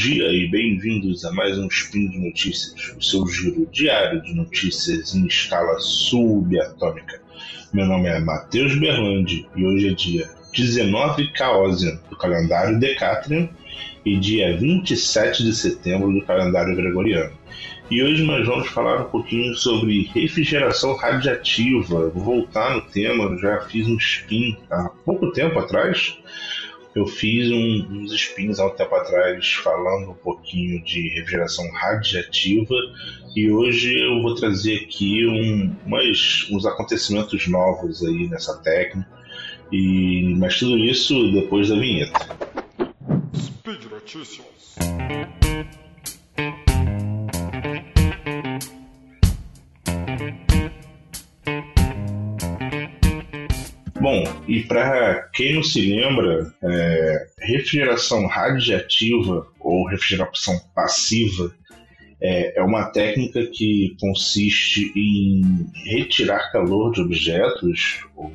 dia e bem-vindos a mais um Spin de Notícias, o seu giro diário de notícias em escala subatômica. Meu nome é Matheus Berlandi e hoje é dia 19 Caosian do calendário Decatrian e dia 27 de setembro do calendário Gregoriano. E hoje nós vamos falar um pouquinho sobre refrigeração radiativa. Vou voltar no tema, já fiz um spin há pouco tempo atrás eu fiz um, uns spins há um tempo atrás falando um pouquinho de refrigeração radiativa e hoje eu vou trazer aqui um, umas, uns acontecimentos novos aí nessa técnica. E, mas tudo isso depois da vinheta. Speed Notícias. Bom, e para quem não se lembra, é, refrigeração radiativa ou refrigeração passiva é, é, uma técnica que consiste em retirar calor de objetos ou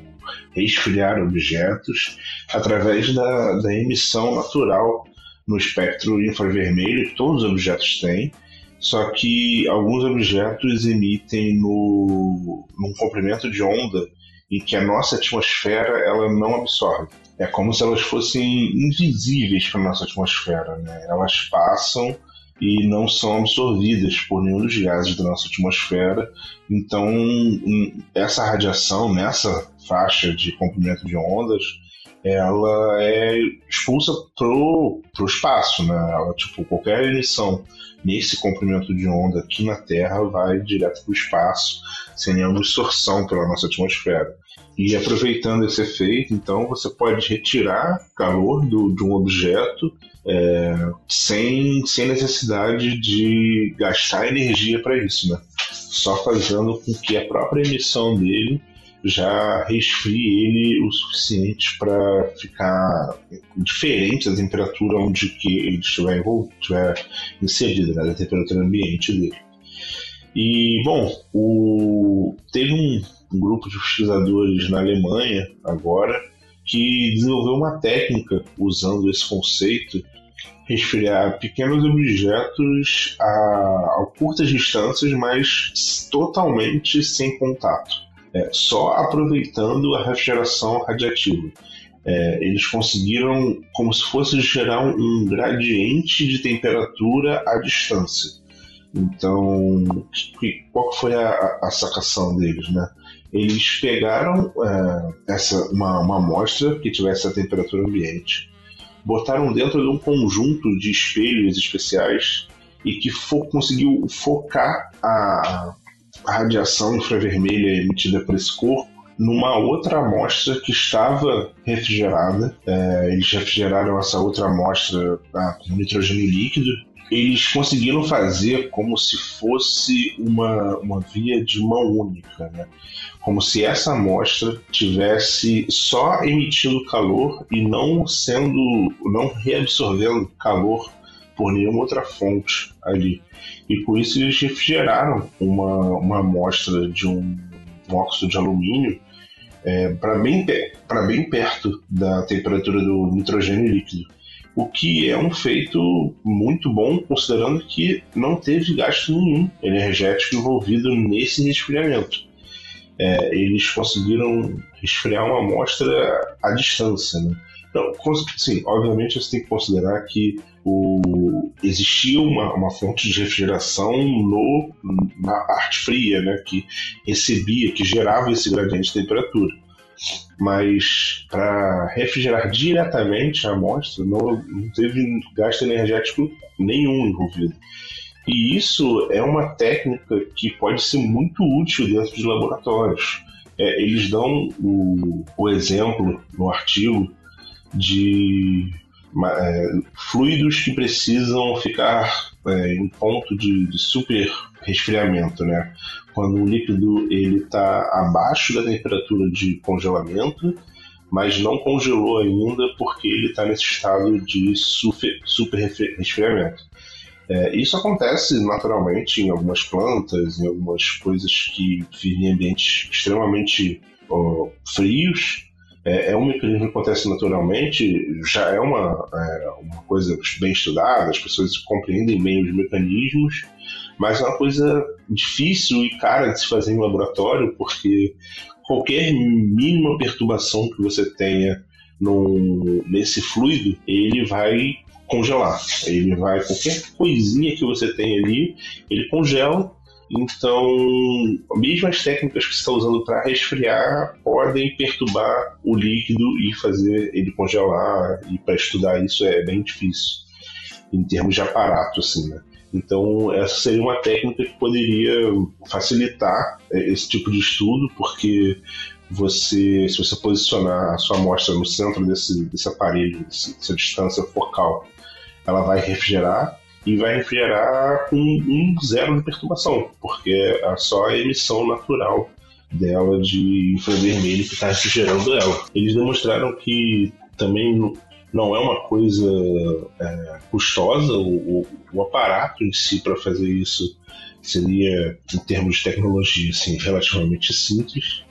resfriar objetos através da, da emissão natural no espectro infravermelho que todos os objetos têm, só que alguns objetos emitem no, num comprimento de onda em que a nossa atmosfera ela não absorve. É como se elas fossem invisíveis para a nossa atmosfera. Né? Elas passam e não são absorvidas por nenhum dos gases da nossa atmosfera. Então, essa radiação nessa faixa de comprimento de ondas, ela é expulsa pro, pro espaço, né? Ela, tipo, qualquer emissão nesse comprimento de onda aqui na Terra vai direto para o espaço, sem nenhuma distorção pela nossa atmosfera. E aproveitando esse efeito, então você pode retirar calor do, de um objeto é, sem, sem necessidade de gastar energia para isso, né? Só fazendo com que a própria emissão dele já resfrie ele o suficiente para ficar diferente da temperatura onde que ele estiver, estiver inserido, né, da temperatura ambiente dele. E, bom, o... teve um, um grupo de pesquisadores na Alemanha agora que desenvolveu uma técnica usando esse conceito resfriar pequenos objetos a, a curtas distâncias, mas totalmente sem contato é, só aproveitando a refrigeração radiativa. É, eles conseguiram, como se fosse gerar um gradiente de temperatura à distância. Então, qual foi a, a sacação deles, né? Eles pegaram é, essa, uma, uma amostra que tivesse a temperatura ambiente, botaram dentro de um conjunto de espelhos especiais e que fo conseguiu focar a radiação infravermelha emitida por esse corpo numa outra amostra que estava refrigerada. É, eles refrigeraram essa outra amostra ah, com nitrogênio líquido. Eles conseguiram fazer como se fosse uma, uma via de mão única, né? como se essa amostra tivesse só emitindo calor e não sendo, não reabsorvendo calor por nenhuma outra fonte ali. E com isso eles refrigeraram uma, uma amostra de um, um óxido de alumínio é, para bem, bem perto da temperatura do nitrogênio líquido. O que é um feito muito bom, considerando que não teve gasto nenhum energético envolvido nesse resfriamento. É, eles conseguiram resfriar uma amostra à distância. Né? Então, sim, obviamente você tem que considerar que o, existia uma, uma fonte de refrigeração no, na parte fria, né, que recebia, que gerava esse gradiente de temperatura. Mas para refrigerar diretamente a amostra, não, não teve gasto energético nenhum envolvido. E isso é uma técnica que pode ser muito útil dentro de laboratórios. É, eles dão o, o exemplo no artigo de é, fluidos que precisam ficar é, em ponto de, de, super resfriamento, né? Quando o líquido ele está abaixo da temperatura de congelamento, mas não congelou ainda porque ele está nesse estado de super, super resfriamento. É, isso acontece naturalmente em algumas plantas, em algumas coisas que vivem em ambientes extremamente ó, frios, é, é um mecanismo que acontece naturalmente, já é uma, é uma coisa bem estudada, as pessoas compreendem bem os mecanismos, mas é uma coisa difícil e cara de se fazer em laboratório, porque qualquer mínima perturbação que você tenha no, nesse fluido, ele vai congelar. Ele vai, qualquer coisinha que você tem ali, ele congela. Então, mesmo as técnicas que está usando para resfriar podem perturbar o líquido e fazer ele congelar. E para estudar isso é bem difícil, em termos de aparato, assim, né? Então, essa seria uma técnica que poderia facilitar é, esse tipo de estudo, porque você, se você posicionar a sua amostra no centro desse, desse aparelho, dessa distância focal, ela vai refrigerar e vai refrigerar com um zero de perturbação, porque é só a emissão natural dela de infravermelho que está refrigerando ela. Eles demonstraram que também não é uma coisa é, custosa, o, o, o, aparato em si para fazer isso seria, em termos de tecnologia, assim, relativamente simples.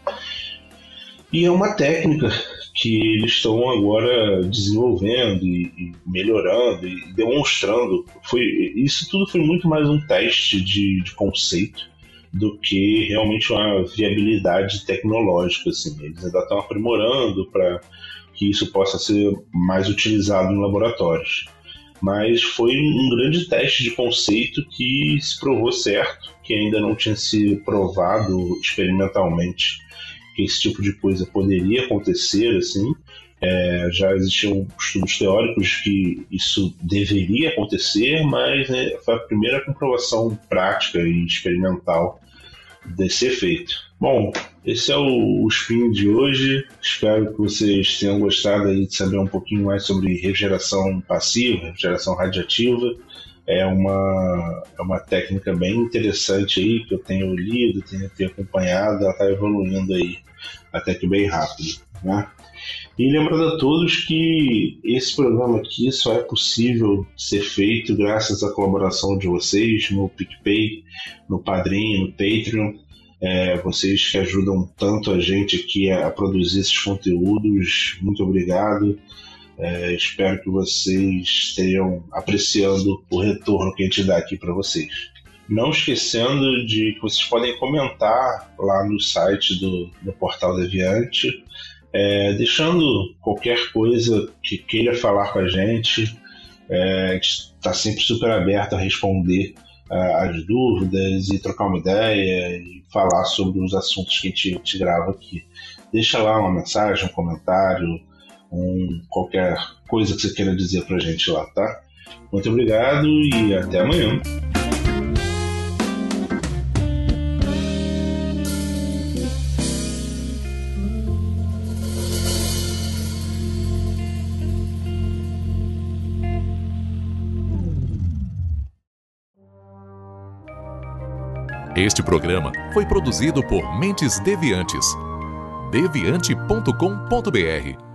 E é uma técnica que eles estão agora desenvolvendo e, e, melhorando e demonstrando. Foi, isso tudo foi muito mais um teste de, de conceito do que realmente uma viabilidade tecnológica. Assim. Eles ainda estão aprimorando para que isso possa ser mais utilizado em laboratórios. Mas foi um grande teste de conceito que se provou certo, que ainda não tinha sido provado experimentalmente que esse tipo de coisa poderia acontecer, assim. É, já existiam estudos teóricos que isso deveria acontecer, mas né, foi a primeira comprovação prática e experimental desse efeito. Bom, esse é o, o spin de hoje. Espero que vocês tenham gostado aí de saber um pouquinho mais sobre refrigeração passiva, refrigeração radiativa. É uma, é uma técnica bem interessante aí que eu tenho lido, tenho, tenho acompanhado, ela está evoluindo aí até que bem rápido. Né? E lembrando a todos que esse programa aqui só é possível ser feito graças à colaboração de vocês no PicPay, no Padrim, no Patreon. É, vocês que ajudam tanto a gente aqui a, produzir esses conteúdos. Muito obrigado. É, espero que vocês estejam apreciando o retorno que a gente dá aqui para vocês. Não esquecendo de que vocês podem comentar lá no site do, do Portal Deviante, é, deixando qualquer coisa que queira falar com a gente. É, está sempre super aberto a responder as dúvidas e trocar uma ideia e falar sobre os assuntos que a gente, a gente grava aqui. Deixa lá uma mensagem, um comentário, um, qualquer coisa que você queira dizer pra gente lá, tá? Muito obrigado e até amanhã. Este programa foi produzido por Mentes Deviantes. deviante.com.br.